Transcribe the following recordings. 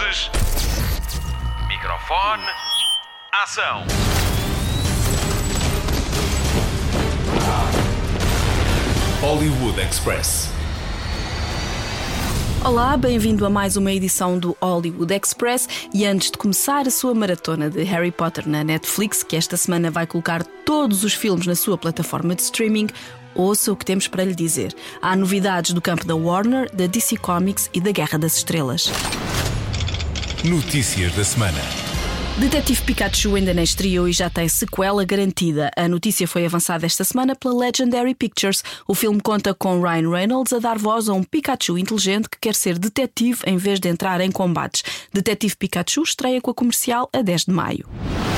Luzes. Microfone. Ação. Hollywood Express. Olá, bem-vindo a mais uma edição do Hollywood Express. E antes de começar a sua maratona de Harry Potter na Netflix, que esta semana vai colocar todos os filmes na sua plataforma de streaming, ouça o que temos para lhe dizer. Há novidades do campo da Warner, da DC Comics e da Guerra das Estrelas. Notícias da semana. Detetive Pikachu ainda nem estreou e já tem sequela garantida. A notícia foi avançada esta semana pela Legendary Pictures. O filme conta com Ryan Reynolds a dar voz a um Pikachu inteligente que quer ser detetive em vez de entrar em combates. Detetive Pikachu estreia com a comercial a 10 de maio.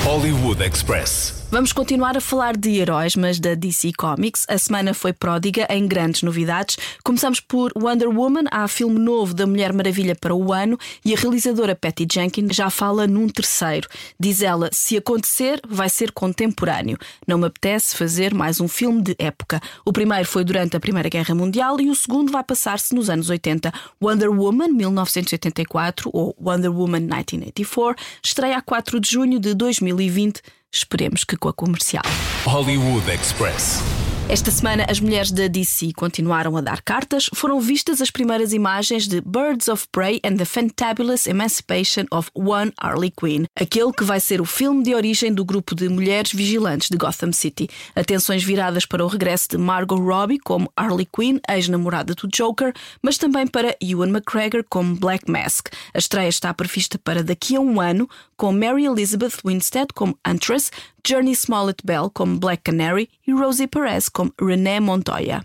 Hollywood Express. Vamos continuar a falar de heróis, mas da DC Comics. A semana foi pródiga em grandes novidades. Começamos por Wonder Woman. Há filme novo da Mulher Maravilha para o ano e a realizadora Patty Jenkins já fala num terceiro. Diz ela: se acontecer, vai ser contemporâneo. Não me apetece fazer mais um filme de época. O primeiro foi durante a Primeira Guerra Mundial e o segundo vai passar-se nos anos 80. Wonder Woman 1984 ou Wonder Woman 1984 estreia a 4 de junho de 2020. Esperemos que com a comercial. Hollywood Express. Esta semana, as mulheres da DC continuaram a dar cartas. Foram vistas as primeiras imagens de Birds of Prey and the Fantabulous Emancipation of One Harley Quinn, aquele que vai ser o filme de origem do grupo de mulheres vigilantes de Gotham City. Atenções viradas para o regresso de Margot Robbie como Harley Quinn, ex-namorada do Joker, mas também para Ewan McGregor como Black Mask. A estreia está prevista para daqui a um ano, com Mary Elizabeth Winstead como Huntress, Journey Smollett Bell como Black Canary e Rosie Perez kom René Montoya.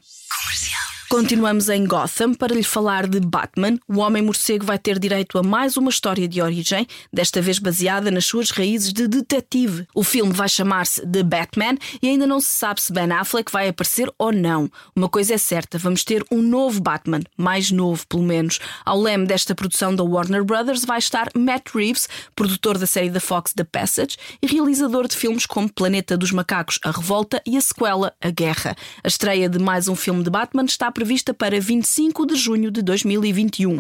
Continuamos em Gotham para lhe falar de Batman. O Homem Morcego vai ter direito a mais uma história de origem, desta vez baseada nas suas raízes de detetive. O filme vai chamar-se The Batman e ainda não se sabe se Ben Affleck vai aparecer ou não. Uma coisa é certa, vamos ter um novo Batman, mais novo pelo menos. Ao leme desta produção da Warner Brothers vai estar Matt Reeves, produtor da série da Fox The Passage e realizador de filmes como Planeta dos Macacos, A Revolta e a sequela A Guerra. A estreia de mais um filme de Batman está prevista para 25 de junho de 2021.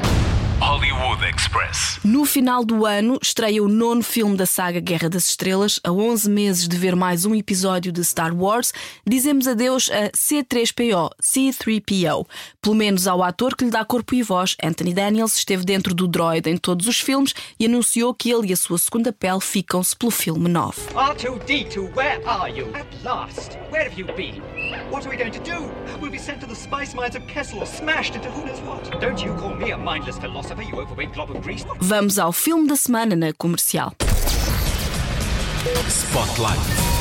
Hollywood Express. No final do ano, estreia o nono filme da saga Guerra das Estrelas. A 11 meses de ver mais um episódio de Star Wars, dizemos adeus a C3PO, C3PO. Pelo menos ao ator que lhe dá corpo e voz, Anthony Daniels esteve dentro do droid em todos os filmes e anunciou que ele e a sua segunda pele ficam-se pelo filme 9. R2D2, where are you? At last. Where have you been? What are we going to do? We'll be sent to the spice mines of Kessel or smashed into who knows what. Don't you call me a mindless philosopher, Vamos ao filme da semana na comercial. Spotlight.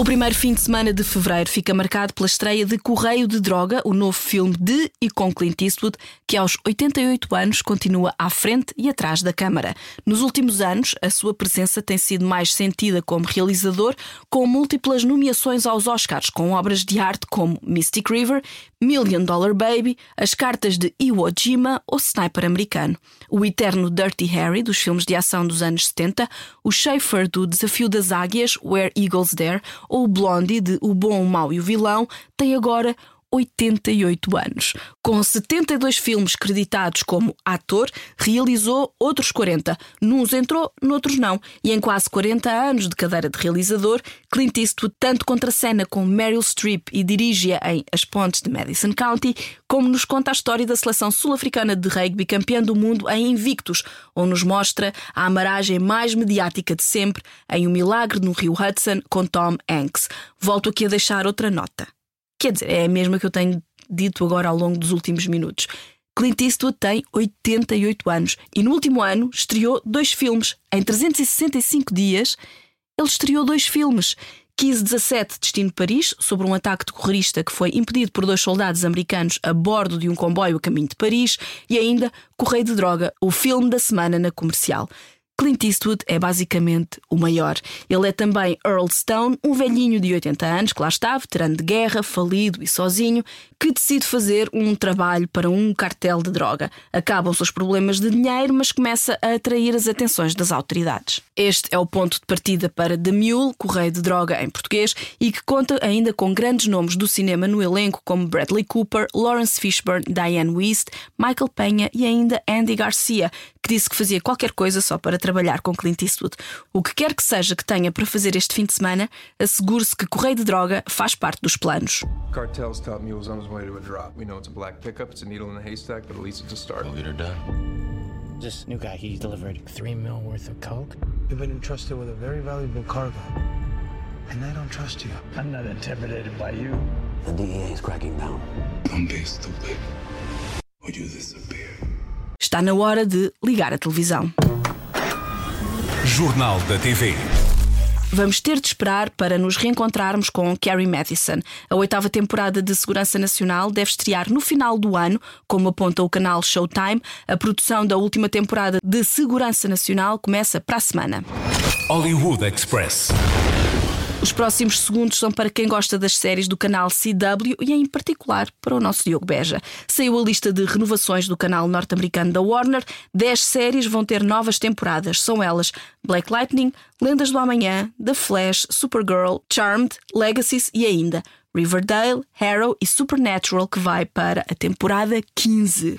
O primeiro fim de semana de fevereiro fica marcado pela estreia de Correio de Droga, o novo filme de e com Clint Eastwood, que aos 88 anos continua à frente e atrás da câmara. Nos últimos anos, a sua presença tem sido mais sentida como realizador, com múltiplas nomeações aos Oscars, com obras de arte como Mystic River, Million Dollar Baby, As Cartas de Iwo Jima ou Sniper Americano. O eterno Dirty Harry, dos filmes de ação dos anos 70, o Schaefer do Desafio das Águias, Where Eagles Dare, ou o Blondie de O Bom, o Mau e o Vilão, tem agora 88 anos. Com 72 filmes creditados como ator, realizou outros 40. Nuns entrou, noutros não. E em quase 40 anos de cadeira de realizador, Clint Eastwood tanto contracena com Meryl Streep e dirige-a em As Pontes de Madison County, como nos conta a história da seleção sul-africana de rugby campeã do mundo em Invictus, ou nos mostra a amaragem mais mediática de sempre em O Milagre no Rio Hudson com Tom Hanks. Volto aqui a deixar outra nota. Quer dizer, é a mesma que eu tenho dito agora ao longo dos últimos minutos. Clint Eastwood tem 88 anos e no último ano estreou dois filmes. Em 365 dias, ele estreou dois filmes. 1517 Destino Paris, sobre um ataque terrorista que foi impedido por dois soldados americanos a bordo de um comboio a caminho de Paris, e ainda Correio de Droga, o filme da semana na comercial. Clint Eastwood é basicamente o maior. Ele é também Earl Stone, um velhinho de 80 anos que lá está, veterano de guerra, falido e sozinho, que decide fazer um trabalho para um cartel de droga. Acabam-se os problemas de dinheiro, mas começa a atrair as atenções das autoridades. Este é o ponto de partida para The Mule, Correio de Droga em português, e que conta ainda com grandes nomes do cinema no elenco, como Bradley Cooper, Lawrence Fishburne, Diane Wiest, Michael Penha e ainda Andy Garcia, que disse que fazia qualquer coisa só para trabalhar com Clint Eastwood. O que quer que seja que tenha para fazer este fim de semana, assegure-se que Correio de Droga faz parte dos planos. Cartel's top mule's on his way to a drop. We know it's a black pickup, it's a needle in the haystack, but at least it's a start. We'll get her done. This new guy, he delivered three mil worth of coke. You've been entrusted with a very valuable cargo. And I don't trust you. I'm not intimidated by you. The DEA is cracking down. Don't be stupid. Or you disappear. Está na hora de ligar a televisão. Jornal da TV. Vamos ter de esperar para nos reencontrarmos com Carrie Mathison. A oitava temporada de Segurança Nacional deve estrear no final do ano, como aponta o canal Showtime. A produção da última temporada de Segurança Nacional começa para a semana. Hollywood Express. Os próximos segundos são para quem gosta das séries do canal CW e, em particular, para o nosso Diogo Beja. Saiu a lista de renovações do canal norte-americano da Warner. Dez séries vão ter novas temporadas. São elas Black Lightning, Lendas do Amanhã, The Flash, Supergirl, Charmed, Legacies e ainda Riverdale, Harrow e Supernatural, que vai para a temporada 15.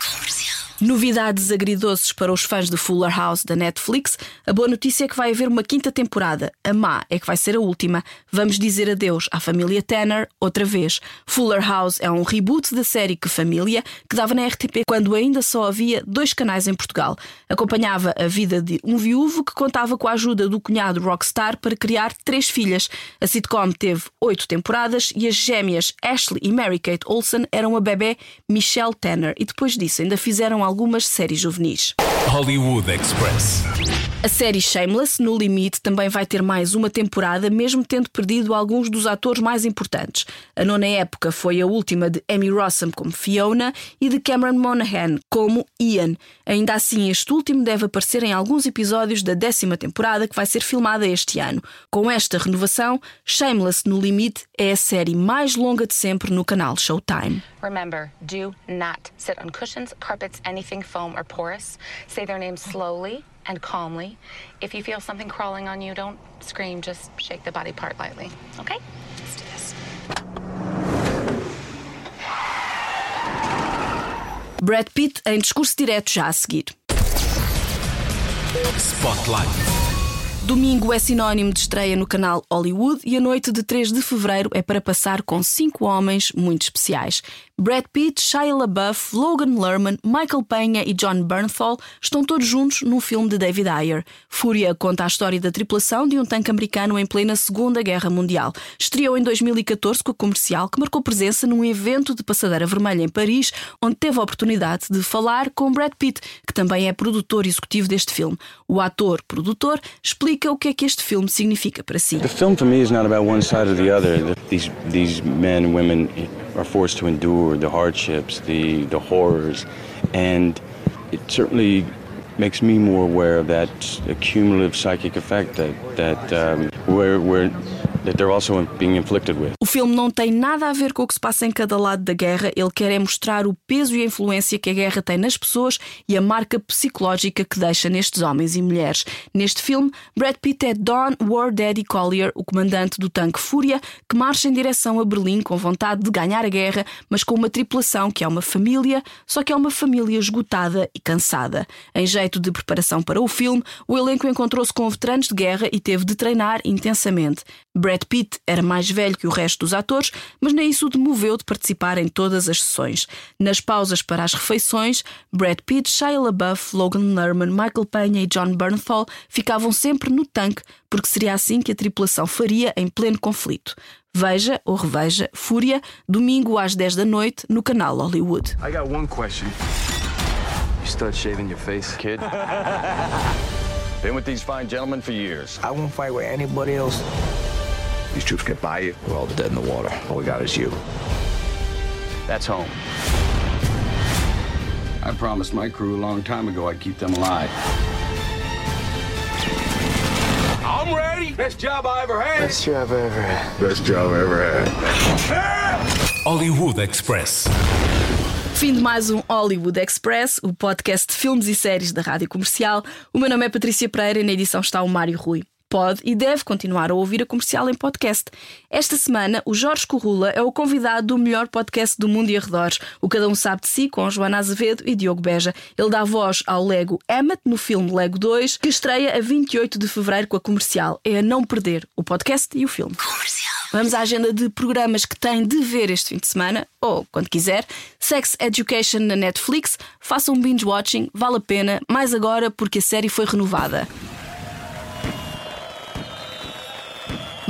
Novidades agridoces para os fãs de Fuller House da Netflix. A boa notícia é que vai haver uma quinta temporada. A má é que vai ser a última. Vamos dizer adeus à família Tanner outra vez. Fuller House é um reboot da série Que Família, que dava na RTP quando ainda só havia dois canais em Portugal. Acompanhava a vida de um viúvo que contava com a ajuda do cunhado Rockstar para criar três filhas. A sitcom teve oito temporadas e as gêmeas Ashley e Mary-Kate Olsen eram a bebê Michelle Tanner e depois disso ainda fizeram algumas séries juvenis. Hollywood Express. A série Shameless, no limite, também vai ter mais uma temporada, mesmo tendo perdido alguns dos atores mais importantes. A nona época foi a última de Amy Rossum como Fiona e de Cameron Monaghan como Ian. Ainda assim, este último deve aparecer em alguns episódios da décima temporada que vai ser filmada este ano. Com esta renovação, Shameless, no limite, é a série mais longa de sempre no canal Showtime. Remember, do not sit on cushions, carpets, anything foam or porous. Say their slowly and calmly. If you feel something crawling on you, don't scream, just shake the body part lightly. Okay? Let's do this. Brad Pitt em discurso direto já a seguir. Spotlight. Domingo é sinónimo de estreia no canal Hollywood e a noite de 3 de fevereiro é para passar com cinco homens muito especiais. Brad Pitt, Shia LaBeouf, Logan Lerman, Michael Penha e John Bernthal estão todos juntos num filme de David Ayer. Fúria conta a história da tripulação de um tanque americano em plena Segunda Guerra Mundial. Estreou em 2014 com a comercial que marcou presença num evento de passadeira vermelha em Paris, onde teve a oportunidade de falar com Brad Pitt, que também é produtor executivo deste filme. O ator-produtor explica o que é que este filme significa para si. The film for me is not about one side or the other. These these men and women are forced the hardships, the the horrors, and it certainly makes me more aware of that accumulative psychic effect that that um, we're, we're O filme não tem nada a ver com o que se passa em cada lado da guerra, ele quer é mostrar o peso e a influência que a guerra tem nas pessoas e a marca psicológica que deixa nestes homens e mulheres. Neste filme, Brad Pitt é Don War Daddy Collier, o comandante do tanque Fúria, que marcha em direção a Berlim com vontade de ganhar a guerra, mas com uma tripulação que é uma família, só que é uma família esgotada e cansada. Em jeito de preparação para o filme, o elenco encontrou-se com veteranos de guerra e teve de treinar intensamente. Brad Pitt era mais velho que o resto dos atores, mas nem isso o demoveu de participar em todas as sessões. Nas pausas para as refeições, Brad Pitt, Shia LaBeouf, Logan Lerman, Michael Penha e John Bernthal ficavam sempre no tanque, porque seria assim que a tripulação faria em pleno conflito. Veja ou reveja Fúria, domingo às 10 da noite, no canal Hollywood. I got one question. You start shaving your face, kid? Been with these fine gentlemen for years. I won't fight with anybody else. These troops get by you, we're all dead in the water. All we got is you. That's home. I promised my crew a long time ago I'd keep them alive. I'm ready. Best job I ever had. Best job I ever had. Best job I ever had. Hollywood Express. Fim de mais um Hollywood Express, o podcast de filmes e séries da Rádio Comercial. O meu nome é Patrícia Pereira e na edição está o Mário Rui. Pode e deve continuar a ouvir a comercial em podcast. Esta semana, o Jorge Corrula é o convidado do melhor podcast do mundo e arredores, o Cada Um Sabe de Si, com Joana Azevedo e Diogo Beja. Ele dá voz ao Lego Emmet no filme Lego 2, que estreia a 28 de fevereiro com a comercial. É a não perder o podcast e o filme. Comercial. Vamos à agenda de programas que tem de ver este fim de semana, ou quando quiser. Sex Education na Netflix. Faça um binge watching, vale a pena, mais agora porque a série foi renovada.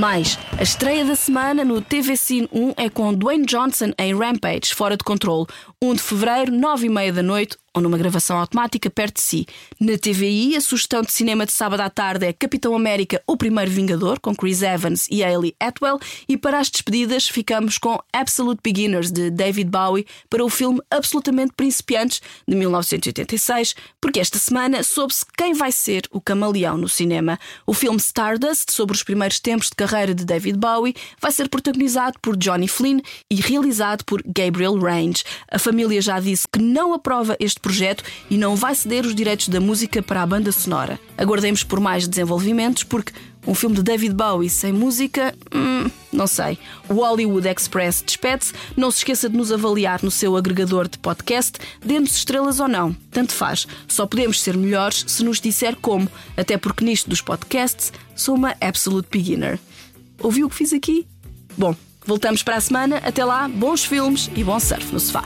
Mais, a estreia da semana no TV Cine 1 é com Dwayne Johnson em Rampage, Fora de Controle, 1 de fevereiro, 9 e meia da noite, ou numa gravação automática perto de si. Na TVI, a sugestão de cinema de sábado à tarde é Capitão América, o Primeiro Vingador, com Chris Evans e Hayley Atwell, e para as despedidas ficamos com Absolute Beginners, de David Bowie, para o filme Absolutamente Principiantes, de 1986, porque esta semana soube-se quem vai ser o camaleão no cinema. O filme Stardust, sobre os primeiros tempos de carreira de David Bowie, vai ser protagonizado por Johnny Flynn e realizado por Gabriel Range. A família já disse que não aprova este projeto e não vai ceder os direitos da música para a banda sonora. Aguardemos por mais desenvolvimentos, porque um filme de David Bowie sem música, hum, não sei. O Hollywood Express despede-se. Não se esqueça de nos avaliar no seu agregador de podcast, dê-nos estrelas ou não. Tanto faz. Só podemos ser melhores se nos disser como, até porque nisto dos podcasts sou uma absolute beginner. Ouviu o que fiz aqui? Bom, voltamos para a semana. Até lá, bons filmes e bom surf no sofá.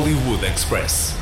Hollywood Express.